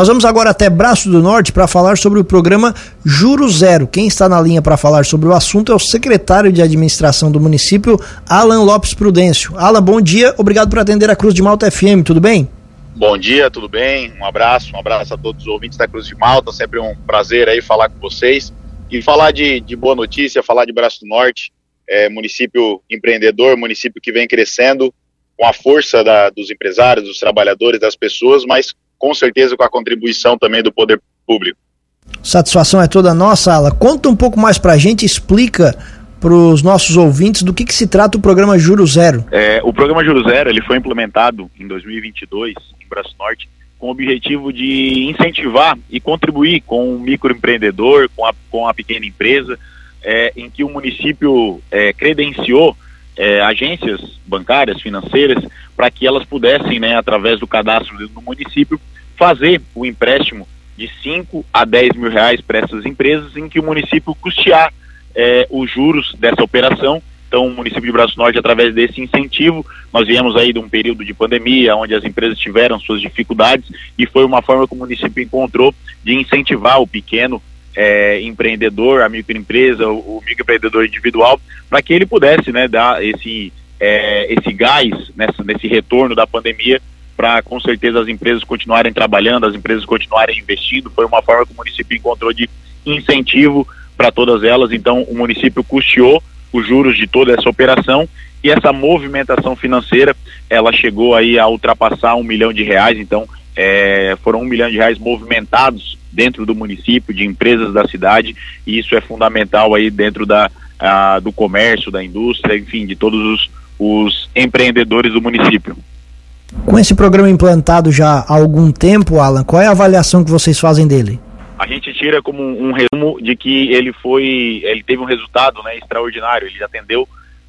Nós vamos agora até Braço do Norte para falar sobre o programa Juro Zero. Quem está na linha para falar sobre o assunto é o secretário de administração do município, Alan Lopes Prudêncio. Alan, bom dia, obrigado por atender a Cruz de Malta FM, tudo bem? Bom dia, tudo bem? Um abraço, um abraço a todos os ouvintes da Cruz de Malta, sempre um prazer aí falar com vocês e falar de, de boa notícia, falar de Braço do Norte, é, município empreendedor, município que vem crescendo com a força da, dos empresários, dos trabalhadores, das pessoas, mas com certeza com a contribuição também do poder público. Satisfação é toda nossa, Ala. Conta um pouco mais para a gente, explica para os nossos ouvintes do que, que, se trata o programa Juro Zero. É, o programa Juro Zero ele foi implementado em 2022 em Braço Norte com o objetivo de incentivar e contribuir com o microempreendedor, com a, com a pequena empresa, é, em que o município é, credenciou é, agências bancárias, financeiras, para que elas pudessem, né, através do cadastro do município, fazer o empréstimo de 5 a 10 mil reais para essas empresas, em que o município custear é, os juros dessa operação. Então, o município de Braço Norte, através desse incentivo, nós viemos aí de um período de pandemia, onde as empresas tiveram suas dificuldades, e foi uma forma que o município encontrou de incentivar o pequeno é, empreendedor, a microempresa, o, o microempreendedor individual, para que ele pudesse né, dar esse, é, esse gás nessa, nesse retorno da pandemia para com certeza as empresas continuarem trabalhando, as empresas continuarem investindo. Foi uma forma que o município encontrou de incentivo para todas elas. Então, o município custeou os juros de toda essa operação e essa movimentação financeira ela chegou aí a ultrapassar um milhão de reais. Então, é, foram um milhão de reais movimentados dentro do município, de empresas da cidade, e isso é fundamental aí dentro da, a, do comércio, da indústria, enfim, de todos os, os empreendedores do município. Com esse programa implantado já há algum tempo, Alan, qual é a avaliação que vocês fazem dele? A gente tira como um resumo de que ele foi, ele teve um resultado né, extraordinário. Ele atendeu,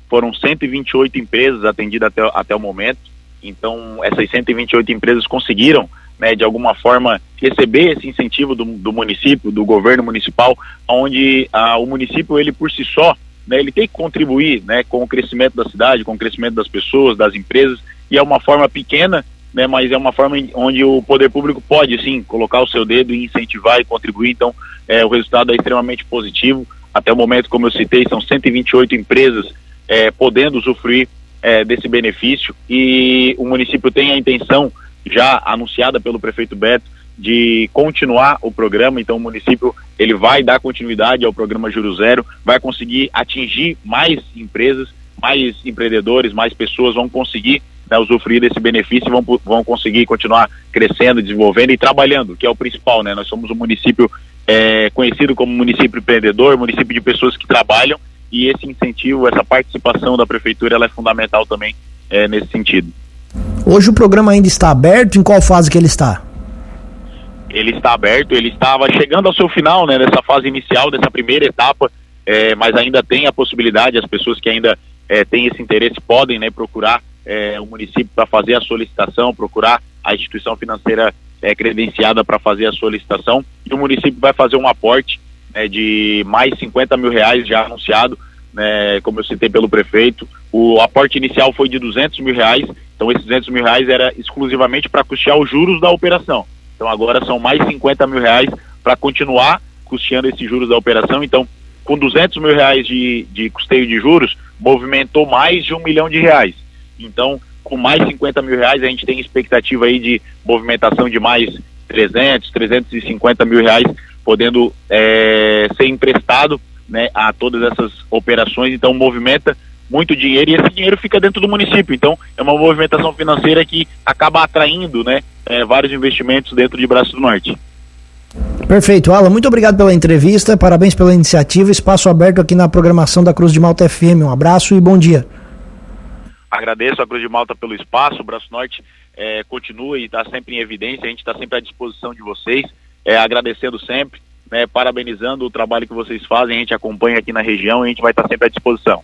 foram 128 empresas atendidas até, até o momento. Então, essas 128 empresas conseguiram, né, de alguma forma, receber esse incentivo do, do município, do governo municipal, onde ah, o município, ele por si só, né, ele tem que contribuir né, com o crescimento da cidade, com o crescimento das pessoas, das empresas, e é uma forma pequena, né, mas é uma forma onde o poder público pode sim colocar o seu dedo e incentivar e contribuir. Então, é, o resultado é extremamente positivo. Até o momento, como eu citei, são 128 empresas é, podendo usufruir é, desse benefício e o município tem a intenção, já anunciada pelo prefeito Beto, de continuar o programa. Então, o município ele vai dar continuidade ao programa Juro Zero, vai conseguir atingir mais empresas, mais empreendedores, mais pessoas vão conseguir né, usufruir desse benefício e vão, vão conseguir continuar crescendo, desenvolvendo e trabalhando, que é o principal, né? Nós somos um município é, conhecido como município empreendedor, município de pessoas que trabalham e esse incentivo, essa participação da prefeitura, ela é fundamental também é, nesse sentido. Hoje o programa ainda está aberto, em qual fase que ele está? Ele está aberto, ele estava chegando ao seu final, né, nessa fase inicial, dessa primeira etapa, é, mas ainda tem a possibilidade, as pessoas que ainda é, têm esse interesse podem né, procurar é, o município para fazer a solicitação, procurar a instituição financeira é, credenciada para fazer a solicitação e o município vai fazer um aporte né, de mais 50 mil reais já anunciado, né, como eu citei pelo prefeito. O aporte inicial foi de 200 mil reais, então esses 200 mil reais era exclusivamente para custear os juros da operação. Então agora são mais 50 mil reais para continuar custeando esses juros da operação. Então, com 200 mil reais de, de custeio de juros, movimentou mais de um milhão de reais. Então, com mais 50 mil reais, a gente tem expectativa aí de movimentação de mais 300, 350 mil reais, podendo é, ser emprestado né, a todas essas operações. Então, movimenta muito dinheiro e esse dinheiro fica dentro do município. Então, é uma movimentação financeira que acaba atraindo né, é, vários investimentos dentro de Braço do Norte. Perfeito, Alan, muito obrigado pela entrevista, parabéns pela iniciativa, espaço aberto aqui na programação da Cruz de Malta FM. Um abraço e bom dia. Agradeço a Cruz de Malta pelo espaço, o Braço Norte é, continua e está sempre em evidência, a gente está sempre à disposição de vocês, é, agradecendo sempre, né, parabenizando o trabalho que vocês fazem, a gente acompanha aqui na região e a gente vai estar tá sempre à disposição.